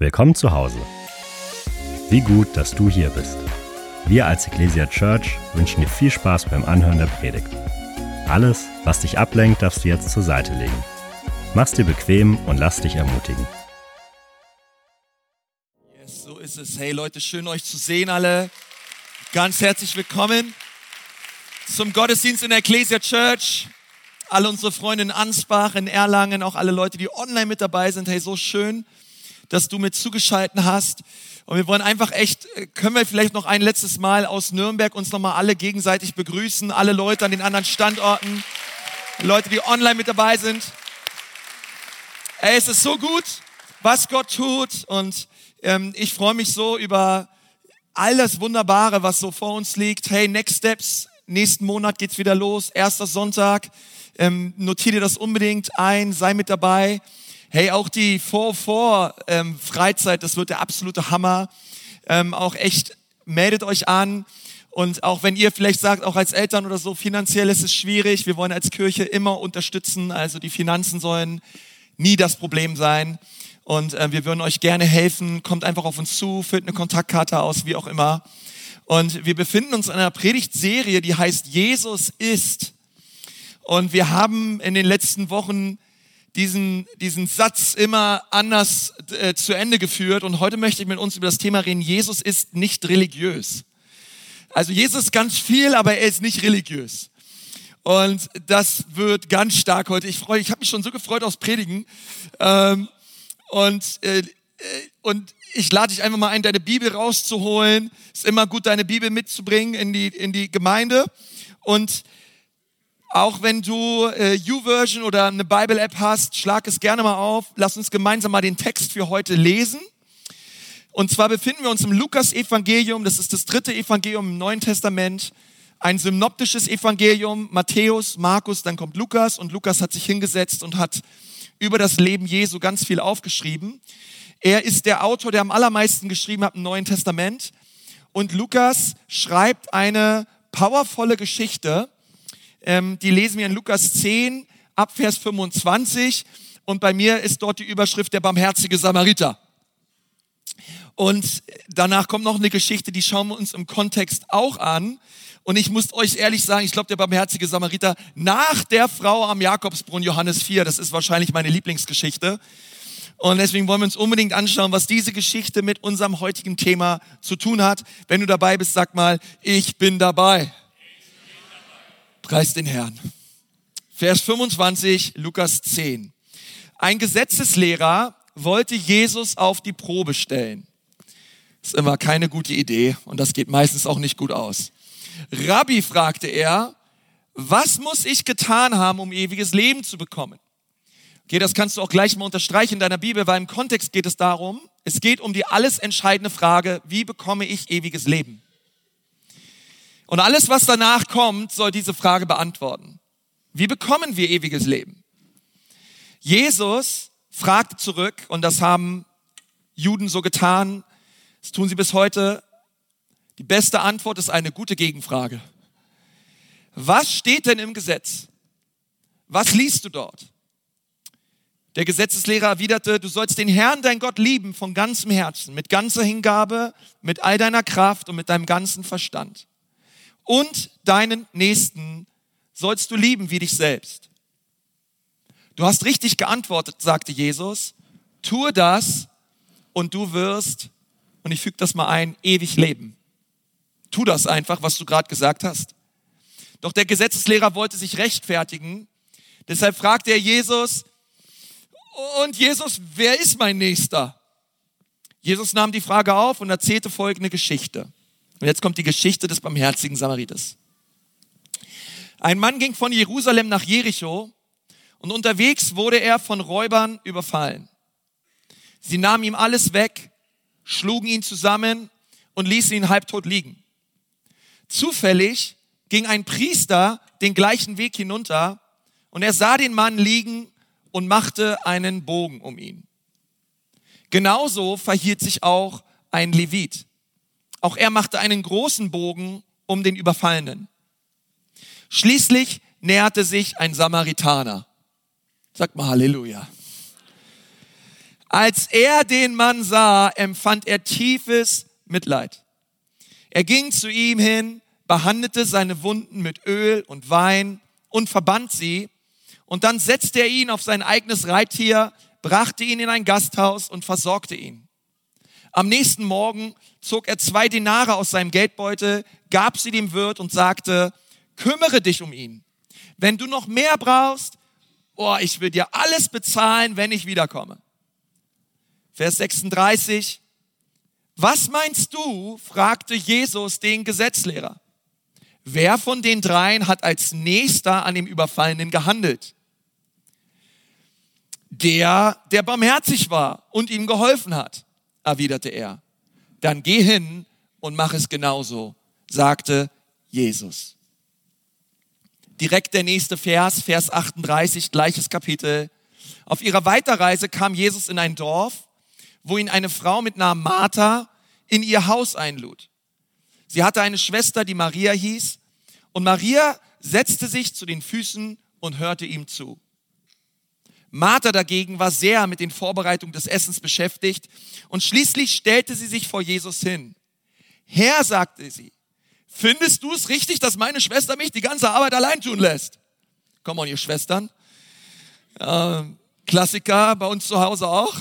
Willkommen zu Hause. Wie gut, dass du hier bist. Wir als Ecclesia Church wünschen dir viel Spaß beim Anhören der Predigt. Alles, was dich ablenkt, darfst du jetzt zur Seite legen. Mach's dir bequem und lass dich ermutigen. Yes, so ist es. Hey Leute, schön euch zu sehen alle. Ganz herzlich willkommen zum Gottesdienst in der Ecclesia Church. Alle unsere Freunde in Ansbach, in Erlangen, auch alle Leute, die online mit dabei sind. Hey, so schön, dass du mit zugeschalten hast. Und wir wollen einfach echt, äh, können wir vielleicht noch ein letztes Mal aus Nürnberg uns nochmal alle gegenseitig begrüßen, alle Leute an den anderen Standorten, Leute, die online mit dabei sind. Ey, es ist so gut, was Gott tut und ähm, ich freue mich so über all das Wunderbare, was so vor uns liegt. Hey, Next Steps, nächsten Monat geht's wieder los, erster Sonntag. Ähm, notier dir das unbedingt ein, sei mit dabei. Hey, auch die 4-4 ähm, das wird der absolute Hammer. Ähm, auch echt, meldet euch an. Und auch wenn ihr vielleicht sagt, auch als Eltern oder so, finanziell ist es schwierig. Wir wollen als Kirche immer unterstützen. Also die Finanzen sollen nie das Problem sein. Und äh, wir würden euch gerne helfen. Kommt einfach auf uns zu, füllt eine Kontaktkarte aus, wie auch immer. Und wir befinden uns in einer Predigtserie, die heißt Jesus ist. Und wir haben in den letzten Wochen diesen, diesen Satz immer anders äh, zu Ende geführt. Und heute möchte ich mit uns über das Thema reden. Jesus ist nicht religiös. Also Jesus ist ganz viel, aber er ist nicht religiös. Und das wird ganz stark heute. Ich freue, ich habe mich schon so gefreut aufs Predigen. Ähm, und, äh, äh und ich lade dich einfach mal ein, deine Bibel rauszuholen. Ist immer gut, deine Bibel mitzubringen in die, in die Gemeinde. Und auch wenn du äh, YouVersion oder eine Bible-App hast, schlag es gerne mal auf. Lass uns gemeinsam mal den Text für heute lesen. Und zwar befinden wir uns im Lukas-Evangelium. Das ist das dritte Evangelium im Neuen Testament. Ein synoptisches Evangelium. Matthäus, Markus, dann kommt Lukas. Und Lukas hat sich hingesetzt und hat über das Leben Jesu ganz viel aufgeschrieben. Er ist der Autor, der am allermeisten geschrieben hat im Neuen Testament. Und Lukas schreibt eine powervolle Geschichte, ähm, die lesen wir in Lukas 10 ab Vers 25 und bei mir ist dort die Überschrift der barmherzige Samariter. Und danach kommt noch eine Geschichte, die schauen wir uns im Kontext auch an. Und ich muss euch ehrlich sagen, ich glaube, der barmherzige Samariter nach der Frau am Jakobsbrunnen, Johannes 4, das ist wahrscheinlich meine Lieblingsgeschichte. Und deswegen wollen wir uns unbedingt anschauen, was diese Geschichte mit unserem heutigen Thema zu tun hat. Wenn du dabei bist, sag mal, ich bin dabei. Preis den Herrn. Vers 25, Lukas 10. Ein Gesetzeslehrer wollte Jesus auf die Probe stellen. Ist immer keine gute Idee und das geht meistens auch nicht gut aus. Rabbi fragte er, was muss ich getan haben, um ewiges Leben zu bekommen? Okay, das kannst du auch gleich mal unterstreichen in deiner Bibel, weil im Kontext geht es darum, es geht um die alles entscheidende Frage, wie bekomme ich ewiges Leben? Und alles, was danach kommt, soll diese Frage beantworten. Wie bekommen wir ewiges Leben? Jesus fragte zurück, und das haben Juden so getan, das tun sie bis heute. Die beste Antwort ist eine gute Gegenfrage. Was steht denn im Gesetz? Was liest du dort? Der Gesetzeslehrer erwiderte, du sollst den Herrn, dein Gott, lieben von ganzem Herzen, mit ganzer Hingabe, mit all deiner Kraft und mit deinem ganzen Verstand und deinen Nächsten sollst du lieben wie dich selbst. Du hast richtig geantwortet, sagte Jesus. Tue das und du wirst, und ich füge das mal ein, ewig leben. Tu das einfach, was du gerade gesagt hast. Doch der Gesetzeslehrer wollte sich rechtfertigen. Deshalb fragte er Jesus, und Jesus, wer ist mein Nächster? Jesus nahm die Frage auf und erzählte folgende Geschichte. Und jetzt kommt die Geschichte des barmherzigen Samariters. Ein Mann ging von Jerusalem nach Jericho und unterwegs wurde er von Räubern überfallen. Sie nahmen ihm alles weg, schlugen ihn zusammen und ließen ihn halbtot liegen. Zufällig ging ein Priester den gleichen Weg hinunter und er sah den Mann liegen und machte einen Bogen um ihn. Genauso verhielt sich auch ein Levit. Auch er machte einen großen Bogen um den Überfallenen. Schließlich näherte sich ein Samaritaner. Sag mal Halleluja. Als er den Mann sah, empfand er tiefes Mitleid. Er ging zu ihm hin, behandelte seine Wunden mit Öl und Wein und verband sie. Und dann setzte er ihn auf sein eigenes Reittier, brachte ihn in ein Gasthaus und versorgte ihn. Am nächsten Morgen zog er zwei Denare aus seinem Geldbeutel, gab sie dem Wirt und sagte, kümmere dich um ihn. Wenn du noch mehr brauchst, oh, ich will dir alles bezahlen, wenn ich wiederkomme. Vers 36. Was meinst du? fragte Jesus den Gesetzlehrer. Wer von den dreien hat als nächster an dem Überfallenen gehandelt? Der, der barmherzig war und ihm geholfen hat, erwiderte er. Dann geh hin und mach es genauso, sagte Jesus. Direkt der nächste Vers, Vers 38, gleiches Kapitel. Auf ihrer Weiterreise kam Jesus in ein Dorf wo ihn eine Frau mit Namen Martha in ihr Haus einlud. Sie hatte eine Schwester, die Maria hieß, und Maria setzte sich zu den Füßen und hörte ihm zu. Martha dagegen war sehr mit den Vorbereitungen des Essens beschäftigt und schließlich stellte sie sich vor Jesus hin. Herr, sagte sie, findest du es richtig, dass meine Schwester mich die ganze Arbeit allein tun lässt? Komm on, ihr Schwestern. Äh, Klassiker bei uns zu Hause auch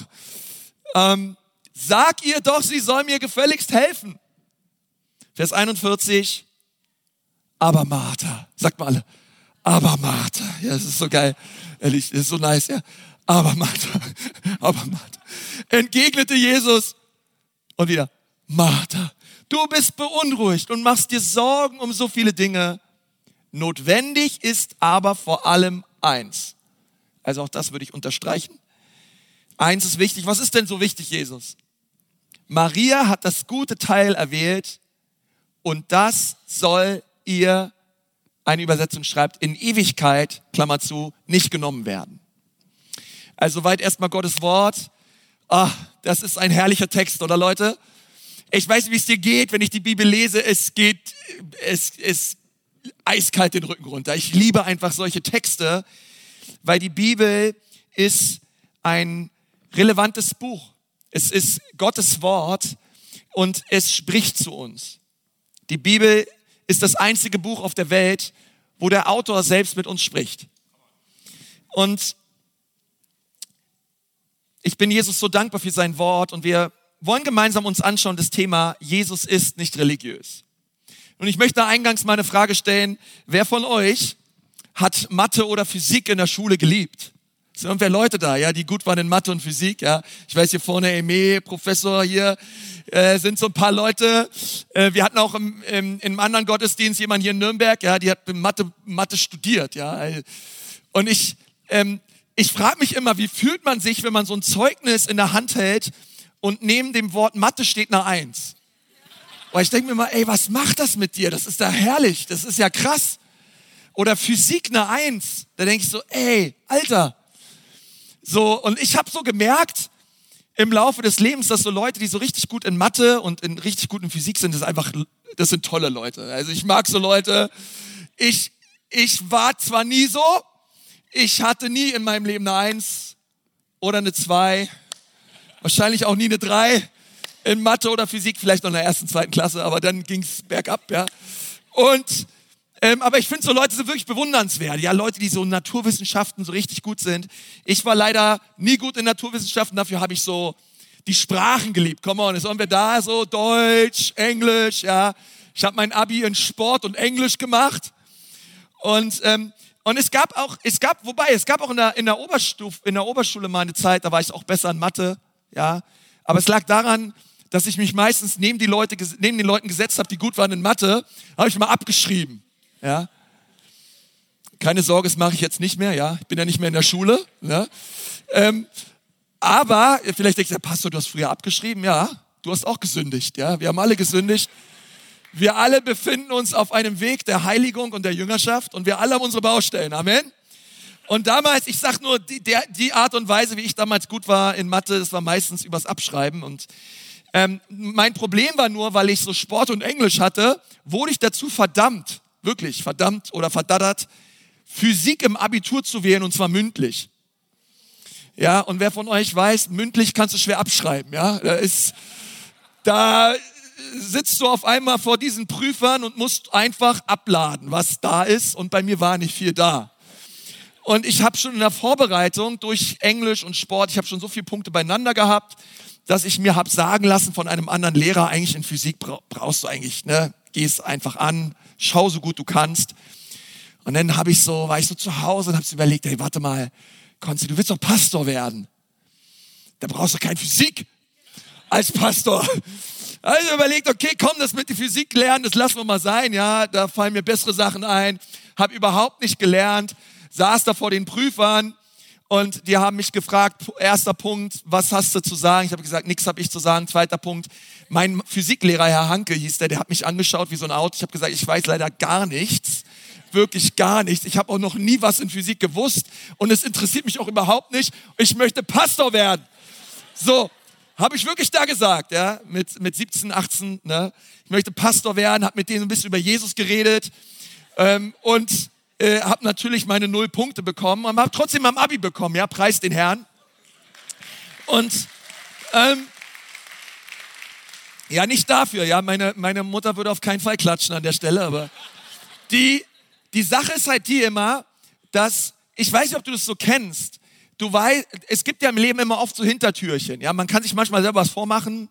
ähm, sag ihr doch, sie soll mir gefälligst helfen. Vers 41, aber Martha, sagt mal alle, aber Martha, ja, das ist so geil, ehrlich, ist so nice, ja, aber Martha, aber Martha, entgegnete Jesus und wieder, Martha, du bist beunruhigt und machst dir Sorgen um so viele Dinge. Notwendig ist aber vor allem eins. Also auch das würde ich unterstreichen. Eins ist wichtig. Was ist denn so wichtig, Jesus? Maria hat das gute Teil erwählt und das soll ihr, eine Übersetzung schreibt, in Ewigkeit, Klammer zu, nicht genommen werden. Also weit erstmal Gottes Wort. Ah, das ist ein herrlicher Text, oder Leute? Ich weiß nicht, wie es dir geht, wenn ich die Bibel lese. Es geht, es ist eiskalt den Rücken runter. Ich liebe einfach solche Texte, weil die Bibel ist ein relevantes Buch. Es ist Gottes Wort und es spricht zu uns. Die Bibel ist das einzige Buch auf der Welt, wo der Autor selbst mit uns spricht. Und ich bin Jesus so dankbar für sein Wort und wir wollen gemeinsam uns anschauen das Thema Jesus ist nicht religiös. Und ich möchte eingangs mal eine Frage stellen, wer von euch hat Mathe oder Physik in der Schule geliebt? Sind irgendwer Leute da, ja, die gut waren in Mathe und Physik, ja. Ich weiß hier vorne, Eme, Professor hier, äh, sind so ein paar Leute. Äh, wir hatten auch im, im, in einem anderen Gottesdienst jemand hier in Nürnberg, ja, die hat Mathe, Mathe studiert, ja. Und ich, ähm, ich frage mich immer, wie fühlt man sich, wenn man so ein Zeugnis in der Hand hält und neben dem Wort Mathe steht eine Eins? Weil ich denke mir mal, ey, was macht das mit dir? Das ist da herrlich, das ist ja krass. Oder Physik eine Eins. Da denke ich so, ey, Alter, so, und ich habe so gemerkt im Laufe des Lebens, dass so Leute, die so richtig gut in Mathe und in richtig gut in Physik sind, das einfach, das sind tolle Leute. Also ich mag so Leute. Ich, ich war zwar nie so, ich hatte nie in meinem Leben eine Eins oder eine Zwei, wahrscheinlich auch nie eine Drei in Mathe oder Physik, vielleicht noch in der ersten, zweiten Klasse, aber dann ging's bergab, ja. Und ähm, aber ich finde so Leute sind wirklich bewundernswert. Ja, Leute, die so in Naturwissenschaften so richtig gut sind. Ich war leider nie gut in Naturwissenschaften, dafür habe ich so die Sprachen geliebt. Come on, ist irgendwer da so Deutsch, Englisch, ja. Ich habe mein Abi in Sport und Englisch gemacht. Und ähm, und es gab auch, es gab, wobei, es gab auch in der, in der Oberstufe, in der Oberschule mal eine Zeit, da war ich auch besser in Mathe, ja. Aber es lag daran, dass ich mich meistens neben die Leute, neben den Leuten gesetzt habe, die gut waren in Mathe, habe ich mal abgeschrieben. Ja? Keine Sorge, das mache ich jetzt nicht mehr. Ja? Ich bin ja nicht mehr in der Schule. Ja? Ähm, aber vielleicht denkt der Pastor, du hast früher abgeschrieben. Ja, du hast auch gesündigt. Ja? Wir haben alle gesündigt. Wir alle befinden uns auf einem Weg der Heiligung und der Jüngerschaft und wir alle haben unsere Baustellen. Amen. Und damals, ich sag nur, die, der, die Art und Weise, wie ich damals gut war in Mathe, das war meistens übers Abschreiben. Und ähm, mein Problem war nur, weil ich so Sport und Englisch hatte, wurde ich dazu verdammt, wirklich verdammt oder verdattert, Physik im Abitur zu wählen und zwar mündlich. Ja, und wer von euch weiß, mündlich kannst du schwer abschreiben, ja. Da ist, da sitzt du auf einmal vor diesen Prüfern und musst einfach abladen, was da ist. Und bei mir war nicht viel da. Und ich habe schon in der Vorbereitung durch Englisch und Sport, ich habe schon so viele Punkte beieinander gehabt, dass ich mir habe sagen lassen von einem anderen Lehrer, eigentlich in Physik brauchst du eigentlich, ne, geh es einfach an, schau so gut du kannst. Und dann habe ich so, war ich so zu Hause und habe überlegt, hey, warte mal, Konzi, du willst doch Pastor werden. Da brauchst du keine Physik als Pastor. Also überlegt, okay, komm, das mit der Physik lernen, das lassen wir mal sein, ja, da fallen mir bessere Sachen ein. Hab überhaupt nicht gelernt, saß da vor den Prüfern und die haben mich gefragt, erster Punkt, was hast du zu sagen? Ich habe gesagt, nichts habe ich zu sagen. Zweiter Punkt, mein Physiklehrer, Herr Hanke hieß der, der hat mich angeschaut wie so ein Auto. Ich habe gesagt, ich weiß leider gar nichts, wirklich gar nichts. Ich habe auch noch nie was in Physik gewusst und es interessiert mich auch überhaupt nicht. Ich möchte Pastor werden. So, habe ich wirklich da gesagt, ja, mit, mit 17, 18, ne? Ich möchte Pastor werden, habe mit denen ein bisschen über Jesus geredet ähm, und äh, habe natürlich meine null Punkte bekommen und habe trotzdem mein Abi bekommen, ja, preis den Herrn. Und ähm, ja, nicht dafür, ja, meine, meine Mutter würde auf keinen Fall klatschen an der Stelle, aber die, die Sache ist halt die immer, dass, ich weiß nicht, ob du das so kennst, du weißt, es gibt ja im Leben immer oft so Hintertürchen, ja, man kann sich manchmal selber was vormachen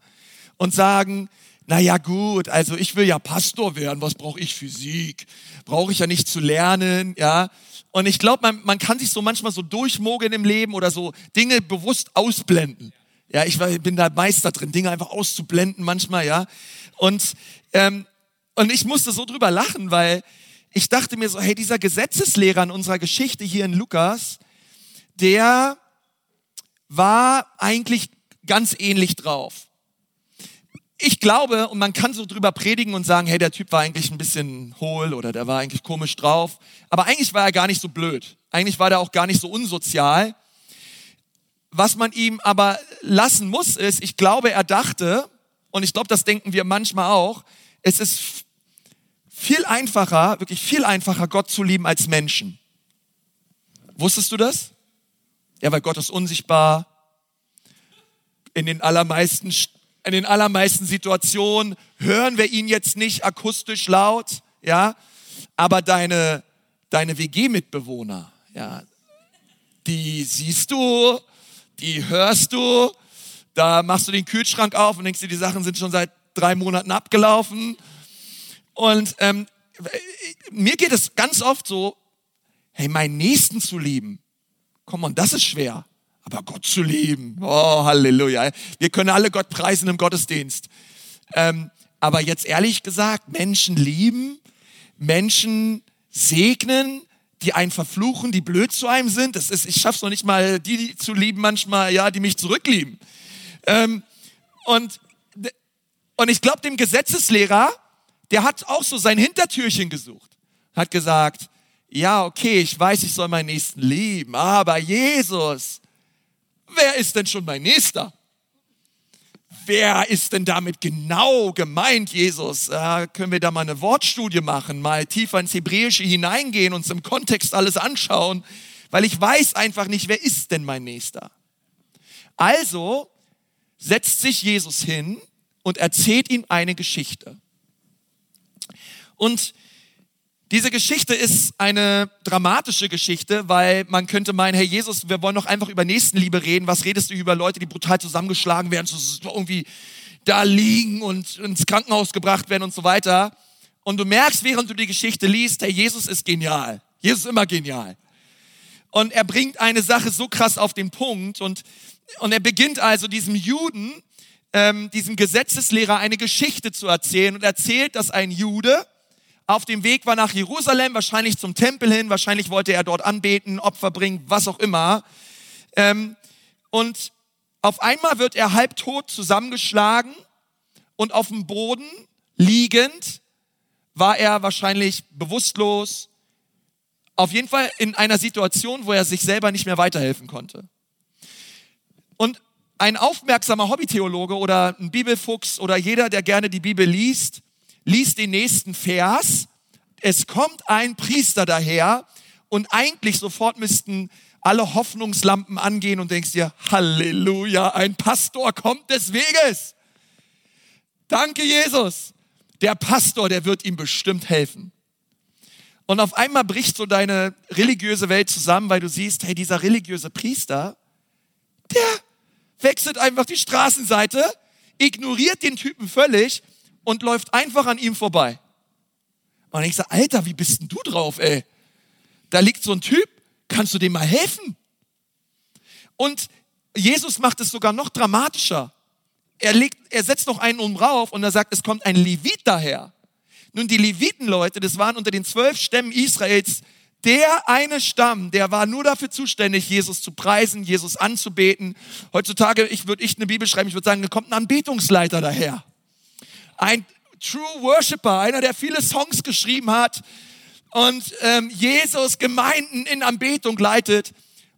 und sagen, na ja gut, also ich will ja Pastor werden, was brauche ich Physik? Brauche ich ja nicht zu lernen, ja? Und ich glaube, man, man kann sich so manchmal so durchmogeln im Leben oder so Dinge bewusst ausblenden. Ja, ich bin da Meister drin, Dinge einfach auszublenden manchmal, ja. Und, ähm, und ich musste so drüber lachen, weil ich dachte mir so, hey, dieser Gesetzeslehrer in unserer Geschichte hier in Lukas, der war eigentlich ganz ähnlich drauf ich glaube, und man kann so drüber predigen und sagen, hey, der Typ war eigentlich ein bisschen hohl oder der war eigentlich komisch drauf. Aber eigentlich war er gar nicht so blöd. Eigentlich war der auch gar nicht so unsozial. Was man ihm aber lassen muss, ist, ich glaube, er dachte, und ich glaube, das denken wir manchmal auch, es ist viel einfacher, wirklich viel einfacher, Gott zu lieben als Menschen. Wusstest du das? Ja, weil Gott ist unsichtbar. In den allermeisten in den allermeisten Situationen hören wir ihn jetzt nicht akustisch laut, ja, aber deine, deine WG-Mitbewohner, ja, die siehst du, die hörst du, da machst du den Kühlschrank auf und denkst dir, die Sachen sind schon seit drei Monaten abgelaufen. Und ähm, mir geht es ganz oft so, hey, meinen Nächsten zu lieben, komm on, das ist schwer. Aber Gott zu lieben, oh Halleluja. Wir können alle Gott preisen im Gottesdienst. Ähm, aber jetzt ehrlich gesagt, Menschen lieben, Menschen segnen, die einen verfluchen, die blöd zu einem sind. Das ist, ich schaff's noch nicht mal, die zu lieben manchmal, ja, die mich zurücklieben. Ähm, und, und ich glaube, dem Gesetzeslehrer, der hat auch so sein Hintertürchen gesucht. Hat gesagt, ja, okay, ich weiß, ich soll meinen Nächsten lieben, aber Jesus, wer ist denn schon mein Nächster? Wer ist denn damit genau gemeint, Jesus? Äh, können wir da mal eine Wortstudie machen, mal tiefer ins Hebräische hineingehen, uns im Kontext alles anschauen, weil ich weiß einfach nicht, wer ist denn mein Nächster? Also setzt sich Jesus hin und erzählt ihm eine Geschichte. Und diese Geschichte ist eine dramatische Geschichte, weil man könnte meinen, hey Jesus, wir wollen doch einfach über Nächstenliebe reden. Was redest du über Leute, die brutal zusammengeschlagen werden, so irgendwie da liegen und ins Krankenhaus gebracht werden und so weiter. Und du merkst, während du die Geschichte liest, hey, Jesus ist genial. Jesus ist immer genial. Und er bringt eine Sache so krass auf den Punkt und, und er beginnt also diesem Juden, ähm, diesem Gesetzeslehrer eine Geschichte zu erzählen und erzählt, dass ein Jude, auf dem Weg war nach Jerusalem, wahrscheinlich zum Tempel hin, wahrscheinlich wollte er dort anbeten, Opfer bringen, was auch immer. Ähm, und auf einmal wird er halbtot zusammengeschlagen und auf dem Boden liegend war er wahrscheinlich bewusstlos, auf jeden Fall in einer Situation, wo er sich selber nicht mehr weiterhelfen konnte. Und ein aufmerksamer Hobbytheologe oder ein Bibelfuchs oder jeder, der gerne die Bibel liest, liest den nächsten Vers. Es kommt ein Priester daher und eigentlich sofort müssten alle Hoffnungslampen angehen und denkst dir, Halleluja, ein Pastor kommt des Weges. Danke, Jesus. Der Pastor, der wird ihm bestimmt helfen. Und auf einmal bricht so deine religiöse Welt zusammen, weil du siehst, hey, dieser religiöse Priester, der wechselt einfach die Straßenseite, ignoriert den Typen völlig und läuft einfach an ihm vorbei. Und ich sage, Alter, wie bist denn du drauf, ey? Da liegt so ein Typ, kannst du dem mal helfen? Und Jesus macht es sogar noch dramatischer. Er, legt, er setzt noch einen um rauf und er sagt, es kommt ein Levit daher. Nun, die Levitenleute, das waren unter den zwölf Stämmen Israels der eine Stamm, der war nur dafür zuständig, Jesus zu preisen, Jesus anzubeten. Heutzutage, ich würde ich eine Bibel schreiben, ich würde sagen, da kommt ein Anbetungsleiter daher. Ein True Worshipper, einer, der viele Songs geschrieben hat und ähm, Jesus Gemeinden in Anbetung leitet.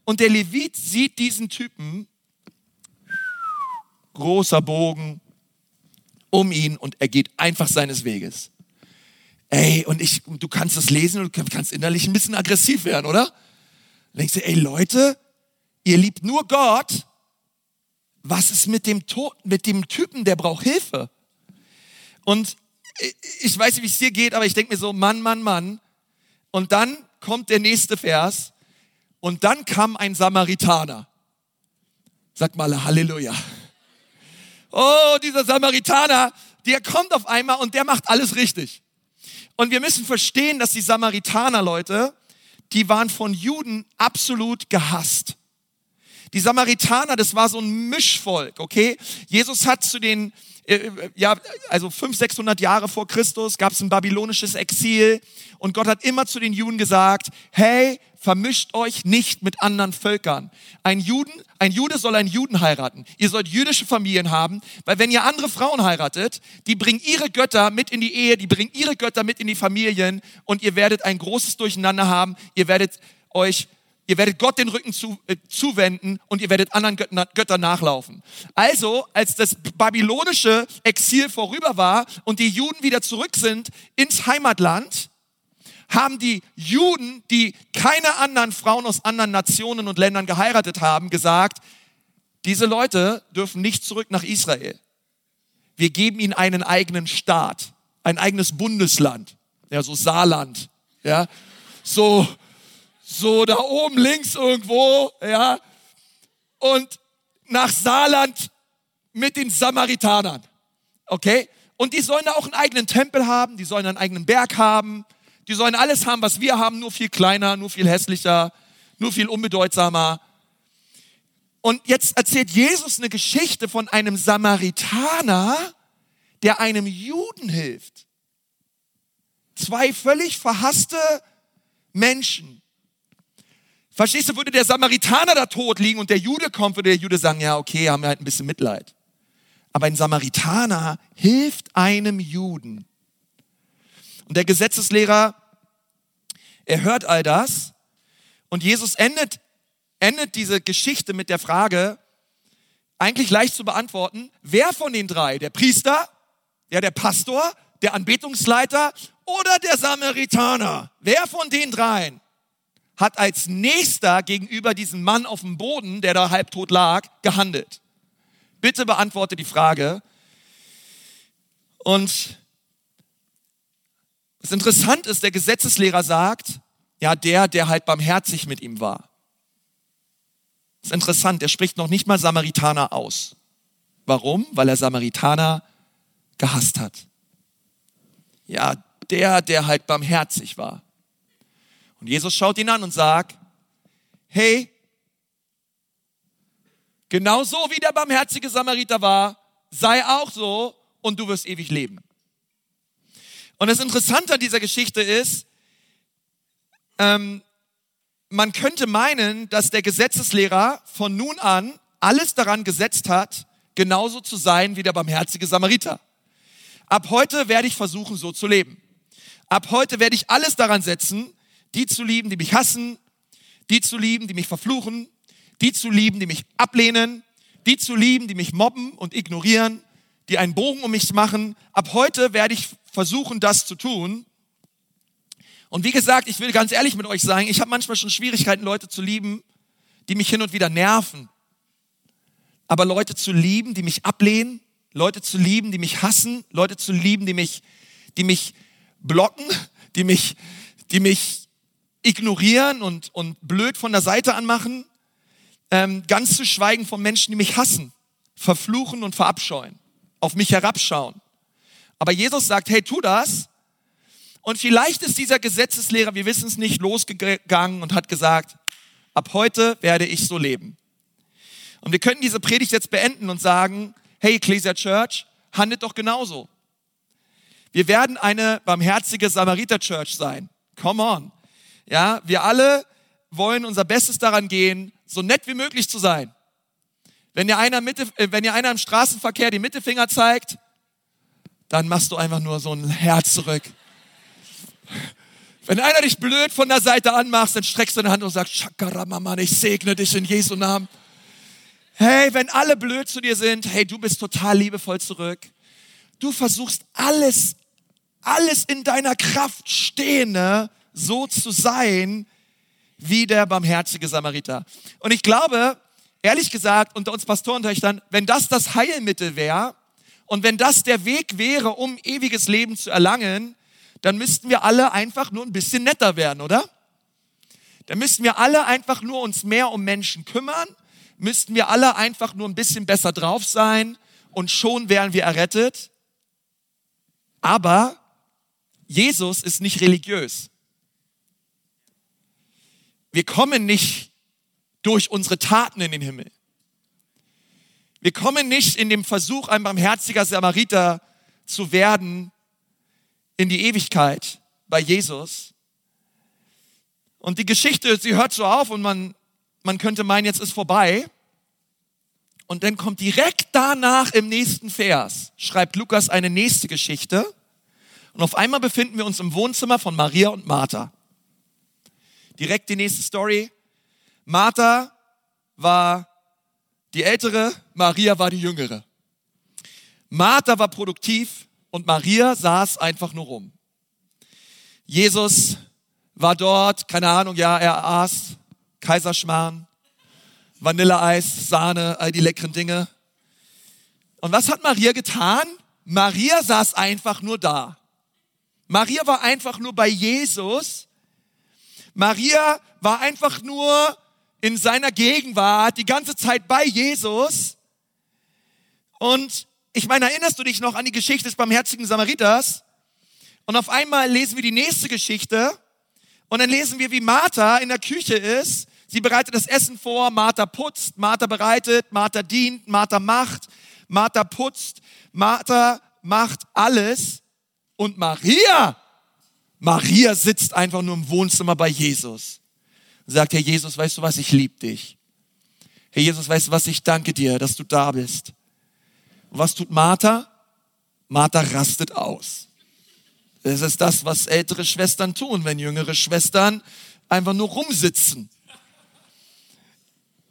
Und der Levit sieht diesen Typen, großer Bogen um ihn und er geht einfach seines Weges. Ey, und ich, du kannst das lesen und du kannst innerlich ein bisschen aggressiv werden, oder? Dann denkst du, ey Leute, ihr liebt nur Gott. Was ist mit dem Tod, mit dem Typen, der braucht Hilfe? Und ich weiß nicht, wie es dir geht, aber ich denke mir so, Mann, Mann, Mann. Und dann kommt der nächste Vers. Und dann kam ein Samaritaner. Sag mal Halleluja. Oh, dieser Samaritaner, der kommt auf einmal und der macht alles richtig. Und wir müssen verstehen, dass die Samaritaner, Leute, die waren von Juden absolut gehasst. Die Samaritaner, das war so ein Mischvolk, okay? Jesus hat zu den äh, äh, ja, also 500, 600 Jahre vor Christus gab es ein babylonisches Exil und Gott hat immer zu den Juden gesagt, hey, vermischt euch nicht mit anderen Völkern. Ein Juden, ein Jude soll einen Juden heiraten. Ihr sollt jüdische Familien haben, weil wenn ihr andere Frauen heiratet, die bringen ihre Götter mit in die Ehe, die bringen ihre Götter mit in die Familien und ihr werdet ein großes Durcheinander haben. Ihr werdet euch Ihr werdet Gott den Rücken zu, äh, zuwenden und ihr werdet anderen Götter, Götter nachlaufen. Also, als das babylonische Exil vorüber war und die Juden wieder zurück sind ins Heimatland, haben die Juden, die keine anderen Frauen aus anderen Nationen und Ländern geheiratet haben, gesagt, diese Leute dürfen nicht zurück nach Israel. Wir geben ihnen einen eigenen Staat, ein eigenes Bundesland, ja, so Saarland, ja, so, so da oben links irgendwo, ja, und nach Saarland mit den Samaritanern, okay? Und die sollen da auch einen eigenen Tempel haben, die sollen einen eigenen Berg haben, die sollen alles haben, was wir haben, nur viel kleiner, nur viel hässlicher, nur viel unbedeutsamer. Und jetzt erzählt Jesus eine Geschichte von einem Samaritaner, der einem Juden hilft. Zwei völlig verhasste Menschen, Verstehst du, würde der Samaritaner da tot liegen und der Jude kommt, würde der Jude sagen, ja, okay, haben wir halt ein bisschen Mitleid. Aber ein Samaritaner hilft einem Juden. Und der Gesetzeslehrer, er hört all das und Jesus endet, endet diese Geschichte mit der Frage, eigentlich leicht zu beantworten, wer von den drei, der Priester, ja, der Pastor, der Anbetungsleiter oder der Samaritaner, wer von den dreien hat als nächster gegenüber diesem Mann auf dem Boden, der da halbtot lag, gehandelt? Bitte beantworte die Frage. Und was interessant ist, der Gesetzeslehrer sagt, ja, der, der halt barmherzig mit ihm war. Das ist interessant, der spricht noch nicht mal Samaritaner aus. Warum? Weil er Samaritaner gehasst hat. Ja, der, der halt barmherzig war. Und Jesus schaut ihn an und sagt, hey, genauso wie der barmherzige Samariter war, sei auch so und du wirst ewig leben. Und das Interessante an dieser Geschichte ist, ähm, man könnte meinen, dass der Gesetzeslehrer von nun an alles daran gesetzt hat, genauso zu sein wie der barmherzige Samariter. Ab heute werde ich versuchen, so zu leben. Ab heute werde ich alles daran setzen, die zu lieben, die mich hassen, die zu lieben, die mich verfluchen, die zu lieben, die mich ablehnen, die zu lieben, die mich mobben und ignorieren, die einen Bogen um mich machen. Ab heute werde ich versuchen, das zu tun. Und wie gesagt, ich will ganz ehrlich mit euch sagen, ich habe manchmal schon Schwierigkeiten, Leute zu lieben, die mich hin und wieder nerven. Aber Leute zu lieben, die mich ablehnen, Leute zu lieben, die mich hassen, Leute zu lieben, die mich, die mich blocken, die mich, die mich ignorieren und, und blöd von der Seite anmachen, ähm, ganz zu schweigen von Menschen, die mich hassen, verfluchen und verabscheuen, auf mich herabschauen. Aber Jesus sagt, hey, tu das. Und vielleicht ist dieser Gesetzeslehrer, wir wissen es nicht, losgegangen und hat gesagt, ab heute werde ich so leben. Und wir können diese Predigt jetzt beenden und sagen, hey, Ecclesia Church, handelt doch genauso. Wir werden eine barmherzige Samariter Church sein. Come on. Ja, wir alle wollen unser Bestes daran gehen, so nett wie möglich zu sein. Wenn dir einer, Mitte, äh, wenn dir einer im Straßenverkehr die Mittelfinger zeigt, dann machst du einfach nur so ein Herz zurück. Wenn einer dich blöd von der Seite anmacht, dann streckst du deine Hand und sagst, Chakaramaman, ich segne dich in Jesu Namen. Hey, wenn alle blöd zu dir sind, hey, du bist total liebevoll zurück. Du versuchst alles, alles in deiner Kraft Stehende so zu sein, wie der barmherzige Samariter. Und ich glaube, ehrlich gesagt, unter uns Pastorentöchtern, wenn das das Heilmittel wäre und wenn das der Weg wäre, um ewiges Leben zu erlangen, dann müssten wir alle einfach nur ein bisschen netter werden, oder? Dann müssten wir alle einfach nur uns mehr um Menschen kümmern, müssten wir alle einfach nur ein bisschen besser drauf sein und schon wären wir errettet. Aber Jesus ist nicht religiös. Wir kommen nicht durch unsere Taten in den Himmel. Wir kommen nicht in dem Versuch, ein barmherziger Samariter zu werden in die Ewigkeit bei Jesus. Und die Geschichte, sie hört so auf und man, man könnte meinen, jetzt ist vorbei. Und dann kommt direkt danach im nächsten Vers, schreibt Lukas eine nächste Geschichte. Und auf einmal befinden wir uns im Wohnzimmer von Maria und Martha. Direkt die nächste Story. Martha war die ältere, Maria war die jüngere. Martha war produktiv und Maria saß einfach nur rum. Jesus war dort, keine Ahnung, ja, er aß Kaiserschmarrn, Vanilleeis, Sahne, all die leckeren Dinge. Und was hat Maria getan? Maria saß einfach nur da. Maria war einfach nur bei Jesus Maria war einfach nur in seiner Gegenwart die ganze Zeit bei Jesus. Und ich meine, erinnerst du dich noch an die Geschichte des barmherzigen Samariters? Und auf einmal lesen wir die nächste Geschichte. Und dann lesen wir, wie Martha in der Küche ist. Sie bereitet das Essen vor, Martha putzt, Martha bereitet, Martha dient, Martha macht, Martha putzt, Martha macht alles. Und Maria Maria sitzt einfach nur im Wohnzimmer bei Jesus und sagt, Herr Jesus, weißt du was, ich liebe dich. Herr Jesus, weißt du was, ich danke dir, dass du da bist. Und was tut Martha? Martha rastet aus. Das ist das, was ältere Schwestern tun, wenn jüngere Schwestern einfach nur rumsitzen.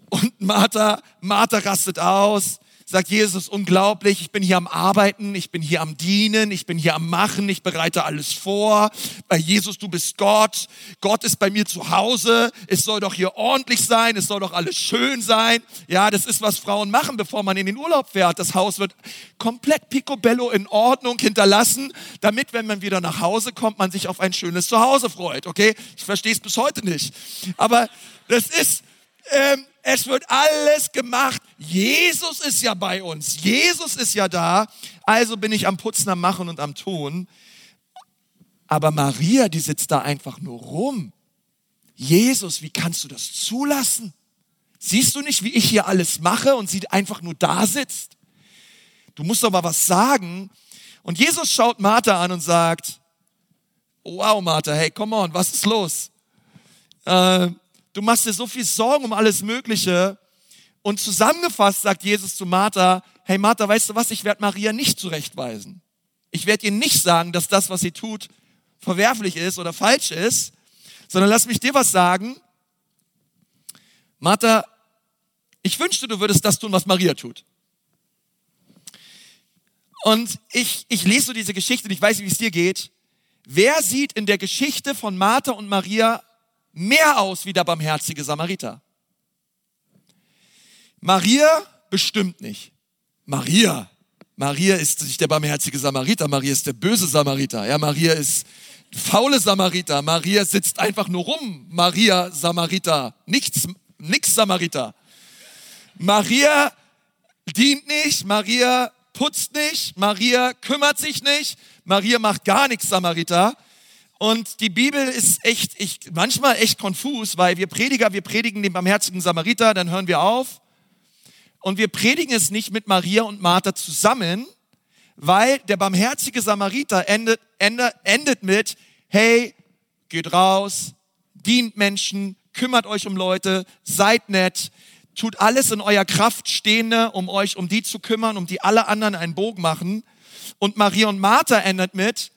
Und Martha, Martha rastet aus sagt Jesus, unglaublich, ich bin hier am Arbeiten, ich bin hier am Dienen, ich bin hier am Machen, ich bereite alles vor. Bei Jesus, du bist Gott, Gott ist bei mir zu Hause, es soll doch hier ordentlich sein, es soll doch alles schön sein. Ja, das ist, was Frauen machen, bevor man in den Urlaub fährt. Das Haus wird komplett picobello in Ordnung hinterlassen, damit, wenn man wieder nach Hause kommt, man sich auf ein schönes Zuhause freut, okay? Ich verstehe es bis heute nicht. Aber das ist, ähm, es wird alles gemacht. Jesus ist ja bei uns. Jesus ist ja da. Also bin ich am Putzen, am Machen und am Tun. Aber Maria, die sitzt da einfach nur rum. Jesus, wie kannst du das zulassen? Siehst du nicht, wie ich hier alles mache und sie einfach nur da sitzt? Du musst doch mal was sagen. Und Jesus schaut Martha an und sagt, wow, Martha, hey, come on, was ist los? Äh, Du machst dir so viel Sorgen um alles Mögliche. Und zusammengefasst sagt Jesus zu Martha, hey Martha, weißt du was, ich werde Maria nicht zurechtweisen. Ich werde ihr nicht sagen, dass das, was sie tut, verwerflich ist oder falsch ist, sondern lass mich dir was sagen. Martha, ich wünschte, du würdest das tun, was Maria tut. Und ich, ich lese so diese Geschichte und ich weiß nicht, wie es dir geht. Wer sieht in der Geschichte von Martha und Maria mehr aus wie der barmherzige Samariter. Maria bestimmt nicht. Maria. Maria ist nicht der barmherzige Samariter, Maria ist der böse Samariter. Ja, Maria ist faule Samariter. Maria sitzt einfach nur rum. Maria Samariter. Nichts, nix Samariter. Maria dient nicht. Maria putzt nicht. Maria kümmert sich nicht. Maria macht gar nichts Samariter. Und die Bibel ist echt, ich, manchmal echt konfus, weil wir Prediger, wir predigen den barmherzigen Samariter, dann hören wir auf. Und wir predigen es nicht mit Maria und Martha zusammen, weil der barmherzige Samariter endet, endet, endet mit, hey, geht raus, dient Menschen, kümmert euch um Leute, seid nett, tut alles in eurer Kraft Stehende, um euch um die zu kümmern, um die alle anderen einen Bogen machen. Und Maria und Martha endet mit,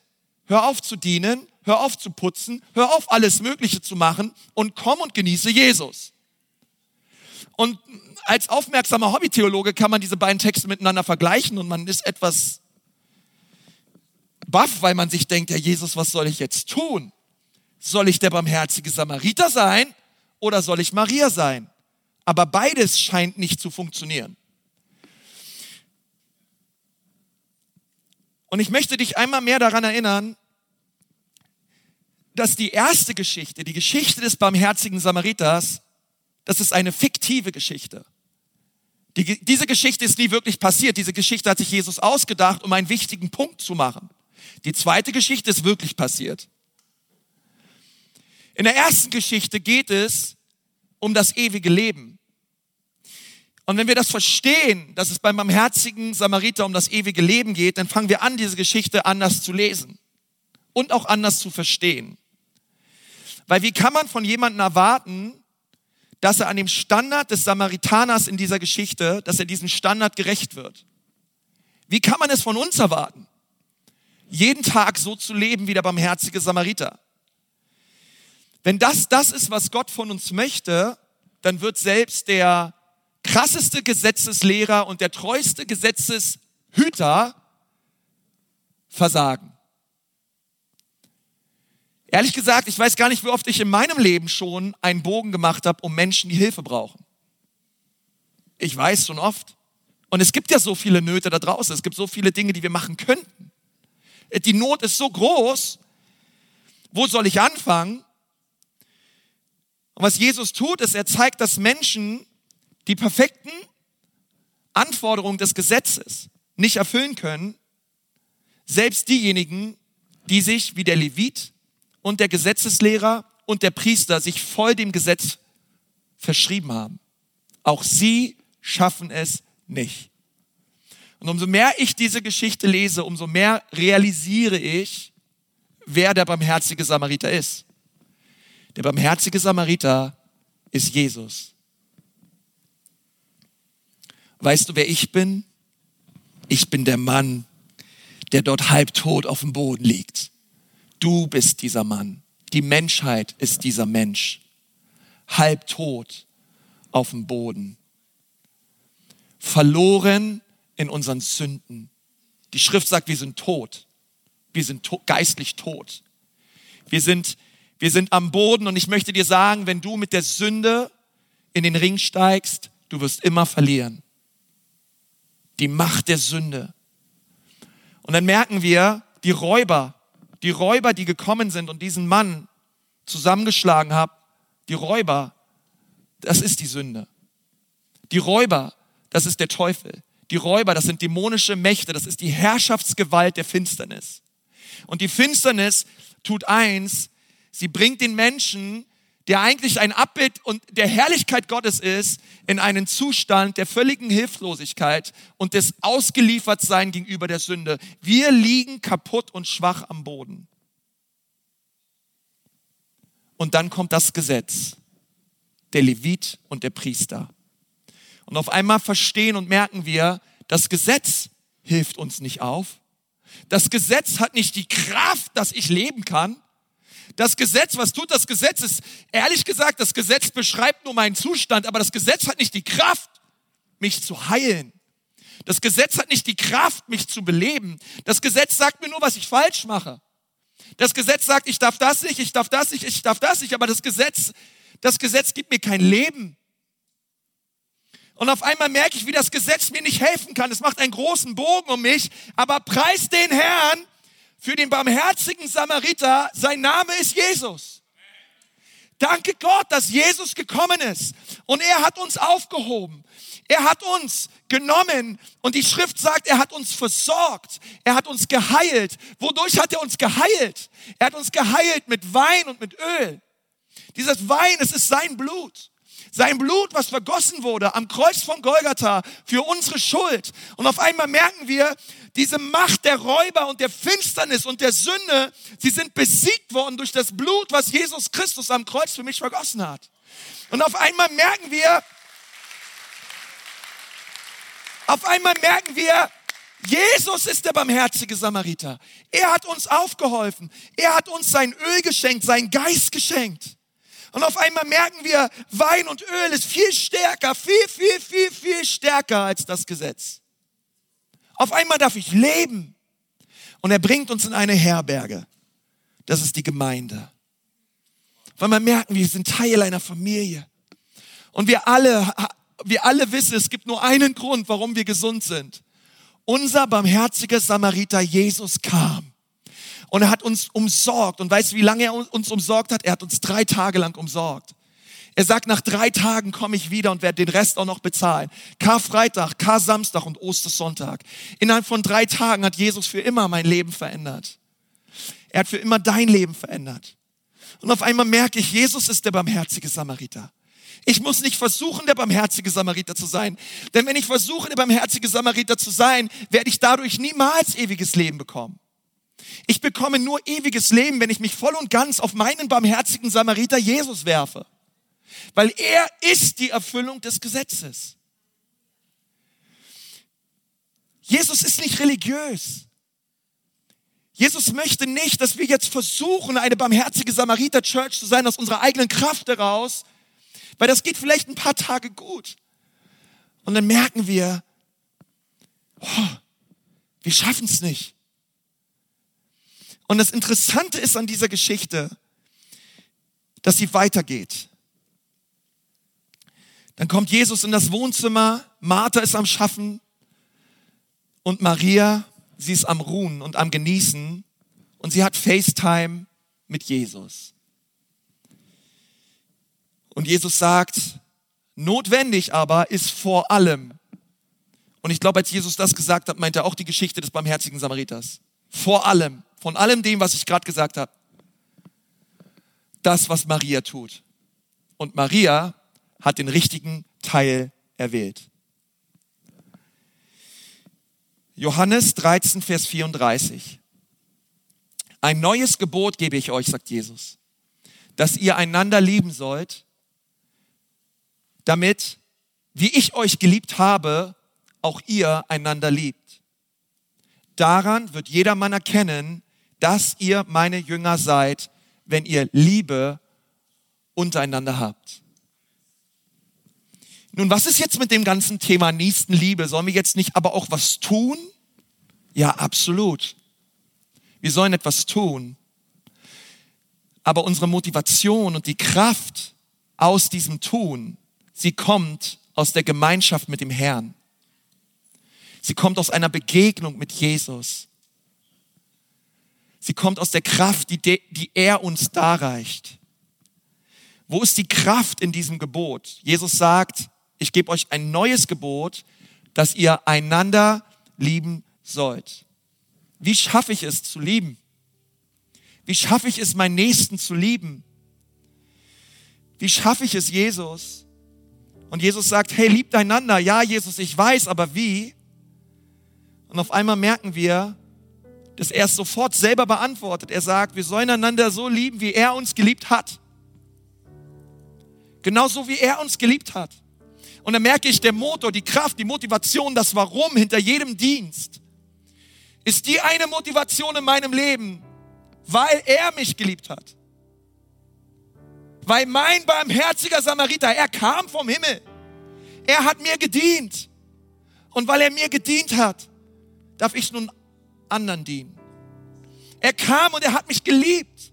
hör auf zu dienen, hör auf zu putzen, hör auf alles Mögliche zu machen und komm und genieße Jesus. Und als aufmerksamer Hobbytheologe kann man diese beiden Texte miteinander vergleichen und man ist etwas baff, weil man sich denkt, ja Jesus, was soll ich jetzt tun? Soll ich der barmherzige Samariter sein oder soll ich Maria sein? Aber beides scheint nicht zu funktionieren. Und ich möchte dich einmal mehr daran erinnern, dass die erste Geschichte, die Geschichte des barmherzigen Samariters, das ist eine fiktive Geschichte. Die, diese Geschichte ist nie wirklich passiert. Diese Geschichte hat sich Jesus ausgedacht, um einen wichtigen Punkt zu machen. Die zweite Geschichte ist wirklich passiert. In der ersten Geschichte geht es um das ewige Leben. Und wenn wir das verstehen, dass es beim barmherzigen Samariter um das ewige Leben geht, dann fangen wir an, diese Geschichte anders zu lesen und auch anders zu verstehen. Weil wie kann man von jemandem erwarten, dass er an dem Standard des Samaritaners in dieser Geschichte, dass er diesen Standard gerecht wird? Wie kann man es von uns erwarten? Jeden Tag so zu leben wie der barmherzige Samariter. Wenn das das ist, was Gott von uns möchte, dann wird selbst der krasseste Gesetzeslehrer und der treueste Gesetzeshüter versagen. Ehrlich gesagt, ich weiß gar nicht, wie oft ich in meinem Leben schon einen Bogen gemacht habe, um Menschen, die Hilfe brauchen. Ich weiß schon oft. Und es gibt ja so viele Nöte da draußen. Es gibt so viele Dinge, die wir machen könnten. Die Not ist so groß. Wo soll ich anfangen? Und was Jesus tut, ist, er zeigt, dass Menschen die perfekten Anforderungen des Gesetzes nicht erfüllen können. Selbst diejenigen, die sich wie der Levit und der Gesetzeslehrer und der Priester sich voll dem Gesetz verschrieben haben. Auch sie schaffen es nicht. Und umso mehr ich diese Geschichte lese, umso mehr realisiere ich, wer der barmherzige Samariter ist. Der barmherzige Samariter ist Jesus. Weißt du, wer ich bin? Ich bin der Mann, der dort halbtot auf dem Boden liegt. Du bist dieser Mann. Die Menschheit ist dieser Mensch. Halb tot auf dem Boden. Verloren in unseren Sünden. Die Schrift sagt, wir sind tot. Wir sind to geistlich tot. Wir sind, wir sind am Boden und ich möchte dir sagen, wenn du mit der Sünde in den Ring steigst, du wirst immer verlieren. Die Macht der Sünde. Und dann merken wir, die Räuber, die Räuber, die gekommen sind und diesen Mann zusammengeschlagen haben, die Räuber, das ist die Sünde. Die Räuber, das ist der Teufel. Die Räuber, das sind dämonische Mächte, das ist die Herrschaftsgewalt der Finsternis. Und die Finsternis tut eins, sie bringt den Menschen der eigentlich ein Abbild und der Herrlichkeit Gottes ist, in einen Zustand der völligen Hilflosigkeit und des Ausgeliefertsein gegenüber der Sünde. Wir liegen kaputt und schwach am Boden. Und dann kommt das Gesetz, der Levit und der Priester. Und auf einmal verstehen und merken wir, das Gesetz hilft uns nicht auf. Das Gesetz hat nicht die Kraft, dass ich leben kann. Das Gesetz, was tut das Gesetz? Ist ehrlich gesagt, das Gesetz beschreibt nur meinen Zustand, aber das Gesetz hat nicht die Kraft, mich zu heilen. Das Gesetz hat nicht die Kraft, mich zu beleben. Das Gesetz sagt mir nur, was ich falsch mache. Das Gesetz sagt, ich darf das nicht, ich darf das nicht, ich darf das nicht, aber das Gesetz, das Gesetz gibt mir kein Leben. Und auf einmal merke ich, wie das Gesetz mir nicht helfen kann. Es macht einen großen Bogen um mich. Aber preis den Herrn für den barmherzigen Samariter. Sein Name ist Jesus. Danke Gott, dass Jesus gekommen ist. Und er hat uns aufgehoben. Er hat uns genommen und die Schrift sagt, er hat uns versorgt. Er hat uns geheilt. Wodurch hat er uns geheilt? Er hat uns geheilt mit Wein und mit Öl. Dieses Wein, es ist sein Blut. Sein Blut, was vergossen wurde am Kreuz von Golgatha für unsere Schuld. Und auf einmal merken wir, diese Macht der Räuber und der Finsternis und der Sünde, sie sind besiegt worden durch das Blut, was Jesus Christus am Kreuz für mich vergossen hat. Und auf einmal merken wir, auf einmal merken wir, Jesus ist der barmherzige Samariter. Er hat uns aufgeholfen. Er hat uns sein Öl geschenkt, sein Geist geschenkt. Und auf einmal merken wir, Wein und Öl ist viel stärker, viel, viel, viel, viel stärker als das Gesetz. Auf einmal darf ich leben. Und er bringt uns in eine Herberge. Das ist die Gemeinde. Weil man merken, wir sind Teil einer Familie. Und wir alle wir alle wissen, es gibt nur einen Grund, warum wir gesund sind. Unser barmherziger Samariter Jesus kam. Und er hat uns umsorgt. Und weißt du, wie lange er uns umsorgt hat? Er hat uns drei Tage lang umsorgt. Er sagt, nach drei Tagen komme ich wieder und werde den Rest auch noch bezahlen. Karfreitag, Kar-Samstag und Ostersonntag. Innerhalb von drei Tagen hat Jesus für immer mein Leben verändert. Er hat für immer dein Leben verändert. Und auf einmal merke ich, Jesus ist der barmherzige Samariter. Ich muss nicht versuchen, der barmherzige Samariter zu sein. Denn wenn ich versuche, der barmherzige Samariter zu sein, werde ich dadurch niemals ewiges Leben bekommen. Ich bekomme nur ewiges Leben, wenn ich mich voll und ganz auf meinen barmherzigen Samariter Jesus werfe. Weil er ist die Erfüllung des Gesetzes. Jesus ist nicht religiös. Jesus möchte nicht, dass wir jetzt versuchen, eine barmherzige Samariter-Church zu sein aus unserer eigenen Kraft heraus, weil das geht vielleicht ein paar Tage gut. Und dann merken wir, oh, wir schaffen es nicht. Und das Interessante ist an dieser Geschichte, dass sie weitergeht. Dann kommt Jesus in das Wohnzimmer, Martha ist am Schaffen und Maria, sie ist am Ruhen und am Genießen und sie hat FaceTime mit Jesus. Und Jesus sagt, notwendig aber ist vor allem, und ich glaube, als Jesus das gesagt hat, meint er auch die Geschichte des barmherzigen Samariters. Vor allem, von allem dem, was ich gerade gesagt habe, das, was Maria tut. Und Maria hat den richtigen Teil erwählt. Johannes 13, Vers 34. Ein neues Gebot gebe ich euch, sagt Jesus, dass ihr einander lieben sollt, damit, wie ich euch geliebt habe, auch ihr einander liebt. Daran wird jedermann erkennen, dass ihr meine Jünger seid, wenn ihr Liebe untereinander habt. Nun, was ist jetzt mit dem ganzen Thema Nächstenliebe? Sollen wir jetzt nicht aber auch was tun? Ja, absolut. Wir sollen etwas tun. Aber unsere Motivation und die Kraft aus diesem Tun Sie kommt aus der Gemeinschaft mit dem Herrn. Sie kommt aus einer Begegnung mit Jesus. Sie kommt aus der Kraft, die, die er uns darreicht. Wo ist die Kraft in diesem Gebot? Jesus sagt, ich gebe euch ein neues Gebot, dass ihr einander lieben sollt. Wie schaffe ich es zu lieben? Wie schaffe ich es, meinen Nächsten zu lieben? Wie schaffe ich es, Jesus, und Jesus sagt, hey, liebt einander. Ja, Jesus, ich weiß, aber wie? Und auf einmal merken wir, dass er es sofort selber beantwortet. Er sagt, wir sollen einander so lieben, wie er uns geliebt hat. Genauso wie er uns geliebt hat. Und dann merke ich, der Motor, die Kraft, die Motivation, das Warum hinter jedem Dienst ist die eine Motivation in meinem Leben, weil er mich geliebt hat. Weil mein barmherziger Samariter, er kam vom Himmel. Er hat mir gedient. Und weil er mir gedient hat, darf ich nun anderen dienen. Er kam und er hat mich geliebt.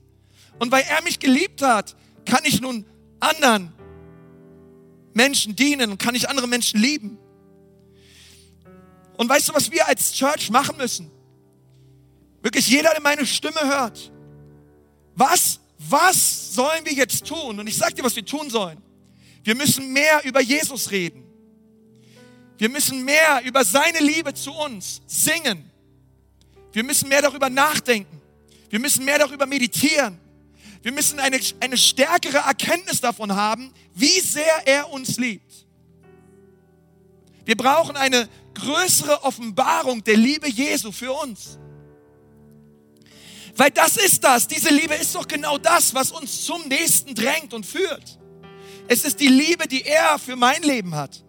Und weil er mich geliebt hat, kann ich nun anderen Menschen dienen und kann ich andere Menschen lieben? Und weißt du, was wir als Church machen müssen? Wirklich jeder, der meine Stimme hört. Was, was sollen wir jetzt tun? Und ich sage dir, was wir tun sollen. Wir müssen mehr über Jesus reden. Wir müssen mehr über seine Liebe zu uns singen. Wir müssen mehr darüber nachdenken. Wir müssen mehr darüber meditieren. Wir müssen eine, eine stärkere Erkenntnis davon haben, wie sehr er uns liebt. Wir brauchen eine größere Offenbarung der Liebe Jesu für uns. Weil das ist das. Diese Liebe ist doch genau das, was uns zum Nächsten drängt und führt. Es ist die Liebe, die er für mein Leben hat.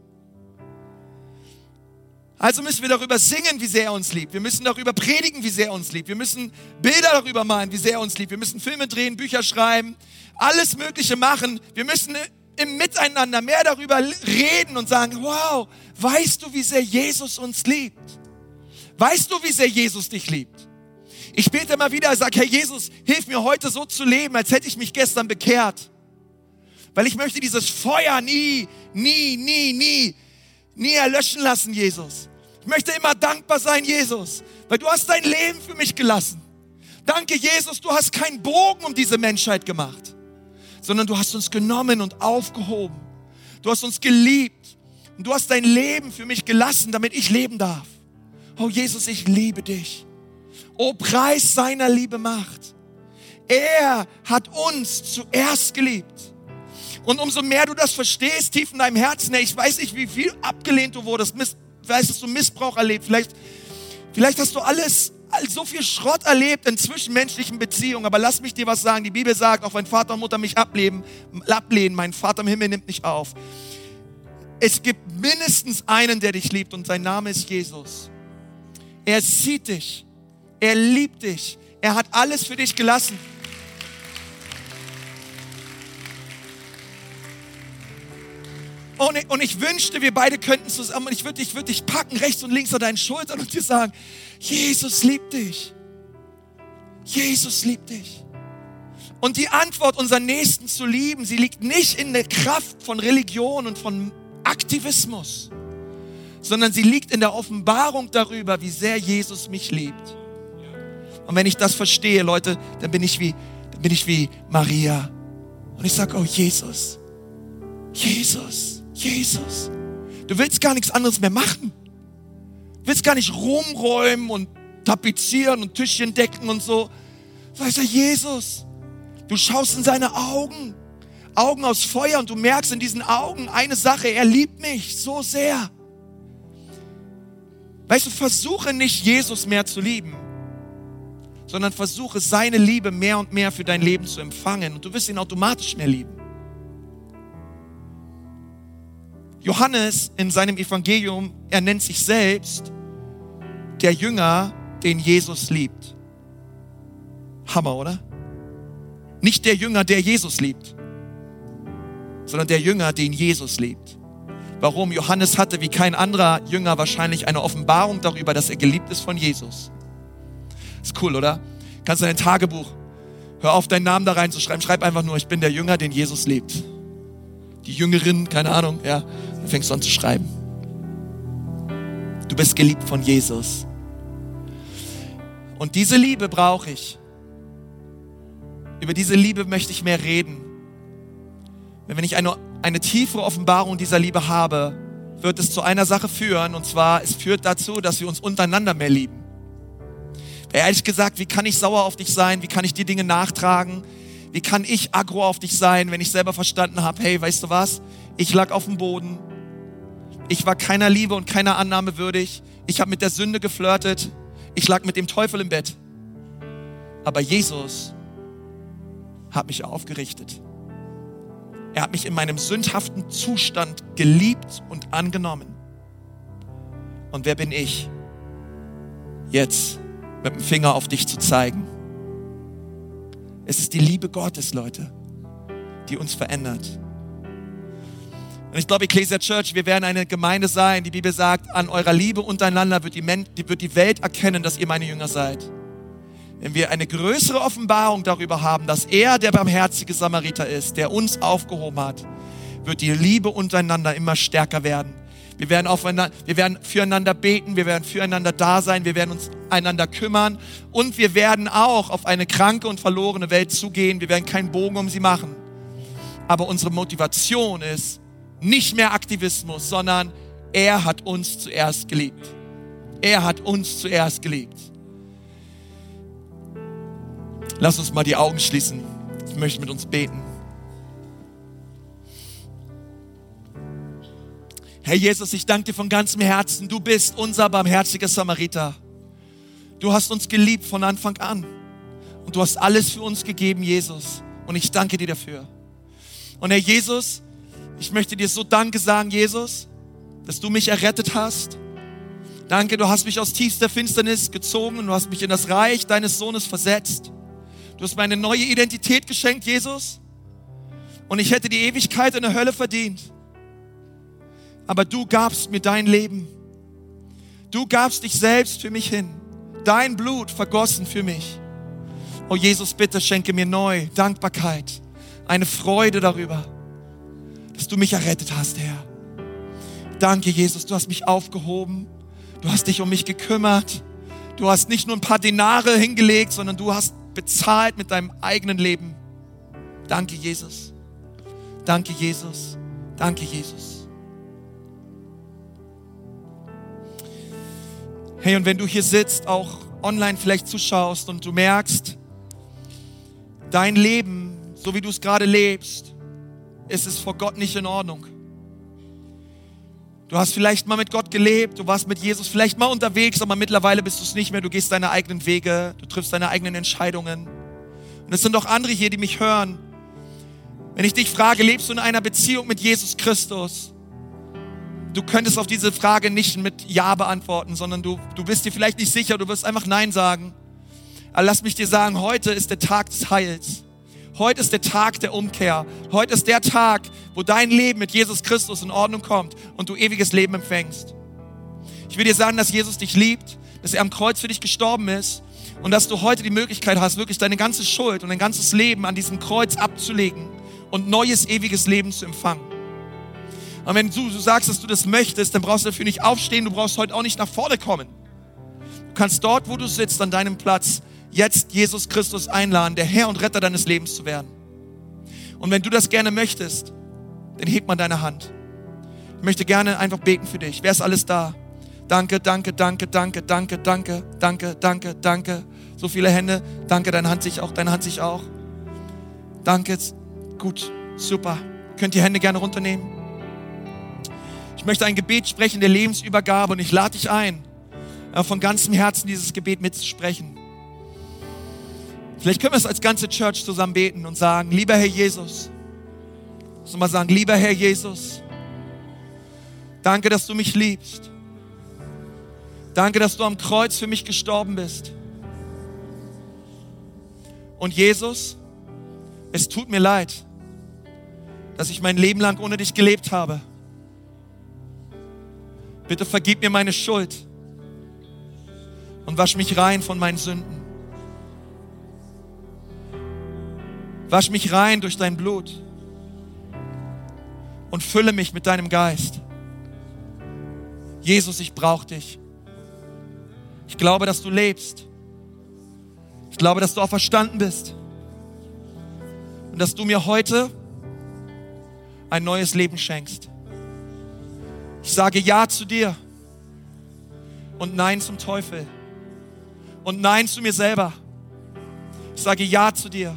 Also müssen wir darüber singen, wie sehr er uns liebt. Wir müssen darüber predigen, wie sehr er uns liebt. Wir müssen Bilder darüber malen, wie sehr er uns liebt. Wir müssen Filme drehen, Bücher schreiben, alles Mögliche machen. Wir müssen im Miteinander mehr darüber reden und sagen, wow, weißt du, wie sehr Jesus uns liebt? Weißt du, wie sehr Jesus dich liebt? Ich bete immer wieder, sage, Herr Jesus, hilf mir heute so zu leben, als hätte ich mich gestern bekehrt. Weil ich möchte dieses Feuer nie, nie, nie, nie, nie erlöschen lassen, Jesus. Ich möchte immer dankbar sein, Jesus, weil du hast dein Leben für mich gelassen. Danke, Jesus, du hast keinen Bogen um diese Menschheit gemacht, sondern du hast uns genommen und aufgehoben. Du hast uns geliebt und du hast dein Leben für mich gelassen, damit ich leben darf. Oh Jesus, ich liebe dich. Oh, Preis seiner Liebe macht. Er hat uns zuerst geliebt. Und umso mehr du das verstehst, tief in deinem Herzen, ich weiß nicht, wie viel abgelehnt du wurdest, weißt, dass du Missbrauch erlebt, vielleicht, vielleicht hast du alles, so viel Schrott erlebt in zwischenmenschlichen Beziehungen, aber lass mich dir was sagen. Die Bibel sagt, auch wenn Vater und Mutter mich ablehnen, ablehnen, mein Vater im Himmel nimmt nicht auf. Es gibt mindestens einen, der dich liebt und sein Name ist Jesus. Er sieht dich. Er liebt dich. Er hat alles für dich gelassen. Und ich, und ich wünschte, wir beide könnten zusammen, und ich würde dich, würd dich packen, rechts und links an deinen Schultern und dir sagen, Jesus liebt dich. Jesus liebt dich. Und die Antwort, unseren Nächsten zu lieben, sie liegt nicht in der Kraft von Religion und von Aktivismus, sondern sie liegt in der Offenbarung darüber, wie sehr Jesus mich liebt. Und wenn ich das verstehe, Leute, dann bin ich wie, dann bin ich wie Maria. Und ich sage, oh Jesus, Jesus. Jesus. Du willst gar nichts anderes mehr machen. Du willst gar nicht rumräumen und tapezieren und Tischchen decken und so. Weißt du, Jesus, du schaust in seine Augen, Augen aus Feuer und du merkst in diesen Augen eine Sache, er liebt mich so sehr. Weißt du, versuche nicht Jesus mehr zu lieben, sondern versuche seine Liebe mehr und mehr für dein Leben zu empfangen und du wirst ihn automatisch mehr lieben. Johannes in seinem Evangelium, er nennt sich selbst der Jünger, den Jesus liebt. Hammer, oder? Nicht der Jünger, der Jesus liebt, sondern der Jünger, den Jesus liebt. Warum? Johannes hatte wie kein anderer Jünger wahrscheinlich eine Offenbarung darüber, dass er geliebt ist von Jesus. Ist cool, oder? Kannst du dein Tagebuch, hör auf, deinen Namen da reinzuschreiben, schreib einfach nur, ich bin der Jünger, den Jesus liebt. Die Jüngerin, keine Ahnung, ja, fängst du an zu schreiben. Du bist geliebt von Jesus. Und diese Liebe brauche ich. Über diese Liebe möchte ich mehr reden. Wenn ich eine, eine tiefere Offenbarung dieser Liebe habe, wird es zu einer Sache führen, und zwar, es führt dazu, dass wir uns untereinander mehr lieben. Ehrlich gesagt, wie kann ich sauer auf dich sein? Wie kann ich die Dinge nachtragen? Wie kann ich aggro auf dich sein, wenn ich selber verstanden habe, hey, weißt du was? Ich lag auf dem Boden, ich war keiner Liebe und keiner Annahme würdig. Ich habe mit der Sünde geflirtet. Ich lag mit dem Teufel im Bett. Aber Jesus hat mich aufgerichtet. Er hat mich in meinem sündhaften Zustand geliebt und angenommen. Und wer bin ich, jetzt mit dem Finger auf dich zu zeigen? Es ist die Liebe Gottes, Leute, die uns verändert. Und ich glaube, Ecclesia Church, wir werden eine Gemeinde sein. Die Bibel sagt, an eurer Liebe untereinander wird die, wird die Welt erkennen, dass ihr meine Jünger seid. Wenn wir eine größere Offenbarung darüber haben, dass er der barmherzige Samariter ist, der uns aufgehoben hat. wird die Liebe untereinander immer stärker werden. Wir werden, aufeinander, wir werden füreinander beten, wir werden füreinander da sein, wir werden uns einander kümmern und wir werden auch auf eine kranke und verlorene Welt zugehen. Wir werden keinen Bogen um sie machen. Aber unsere Motivation ist nicht mehr Aktivismus, sondern er hat uns zuerst geliebt. Er hat uns zuerst geliebt. Lass uns mal die Augen schließen. Ich möchte mit uns beten. Herr Jesus, ich danke dir von ganzem Herzen. Du bist unser barmherziger Samariter. Du hast uns geliebt von Anfang an. Und du hast alles für uns gegeben, Jesus. Und ich danke dir dafür. Und Herr Jesus, ich möchte dir so Danke sagen, Jesus, dass du mich errettet hast. Danke, du hast mich aus tiefster Finsternis gezogen und du hast mich in das Reich deines Sohnes versetzt. Du hast mir eine neue Identität geschenkt, Jesus. Und ich hätte die Ewigkeit in der Hölle verdient aber du gabst mir dein Leben. Du gabst dich selbst für mich hin. Dein Blut vergossen für mich. Oh Jesus, bitte schenke mir neu Dankbarkeit, eine Freude darüber, dass du mich errettet hast, Herr. Danke, Jesus, du hast mich aufgehoben. Du hast dich um mich gekümmert. Du hast nicht nur ein paar Denare hingelegt, sondern du hast bezahlt mit deinem eigenen Leben. Danke, Jesus. Danke, Jesus. Danke, Jesus. Hey, und wenn du hier sitzt, auch online vielleicht zuschaust und du merkst, dein Leben, so wie du es gerade lebst, ist es vor Gott nicht in Ordnung. Du hast vielleicht mal mit Gott gelebt, du warst mit Jesus vielleicht mal unterwegs, aber mittlerweile bist du es nicht mehr. Du gehst deine eigenen Wege, du triffst deine eigenen Entscheidungen. Und es sind auch andere hier, die mich hören. Wenn ich dich frage, lebst du in einer Beziehung mit Jesus Christus? du könntest auf diese Frage nicht mit Ja beantworten, sondern du, du bist dir vielleicht nicht sicher, du wirst einfach Nein sagen. Aber lass mich dir sagen, heute ist der Tag des Heils. Heute ist der Tag der Umkehr. Heute ist der Tag, wo dein Leben mit Jesus Christus in Ordnung kommt und du ewiges Leben empfängst. Ich will dir sagen, dass Jesus dich liebt, dass er am Kreuz für dich gestorben ist und dass du heute die Möglichkeit hast, wirklich deine ganze Schuld und dein ganzes Leben an diesem Kreuz abzulegen und neues ewiges Leben zu empfangen. Und wenn du, du sagst, dass du das möchtest, dann brauchst du dafür nicht aufstehen, du brauchst heute auch nicht nach vorne kommen. Du kannst dort, wo du sitzt, an deinem Platz, jetzt Jesus Christus einladen, der Herr und Retter deines Lebens zu werden. Und wenn du das gerne möchtest, dann heb mal deine Hand. Ich möchte gerne einfach beten für dich. Wer ist alles da? Danke, danke, danke, danke, danke, danke, danke, danke, danke. So viele Hände. Danke, deine Hand sich auch, deine Hand sich auch. Danke. Gut, super. Könnt ihr Hände gerne runternehmen? Ich möchte ein Gebet sprechen der Lebensübergabe und ich lade dich ein, äh, von ganzem Herzen dieses Gebet mitzusprechen. Vielleicht können wir es als ganze Church zusammen beten und sagen, lieber Herr Jesus, muss mal sagen, lieber Herr Jesus, danke, dass du mich liebst. Danke, dass du am Kreuz für mich gestorben bist. Und Jesus, es tut mir leid, dass ich mein Leben lang ohne dich gelebt habe. Bitte vergib mir meine Schuld und wasch mich rein von meinen Sünden. Wasch mich rein durch dein Blut und fülle mich mit deinem Geist. Jesus, ich brauche dich. Ich glaube, dass du lebst. Ich glaube, dass du auch verstanden bist. Und dass du mir heute ein neues Leben schenkst. Ich sage Ja zu dir und Nein zum Teufel und Nein zu mir selber. Ich sage Ja zu dir.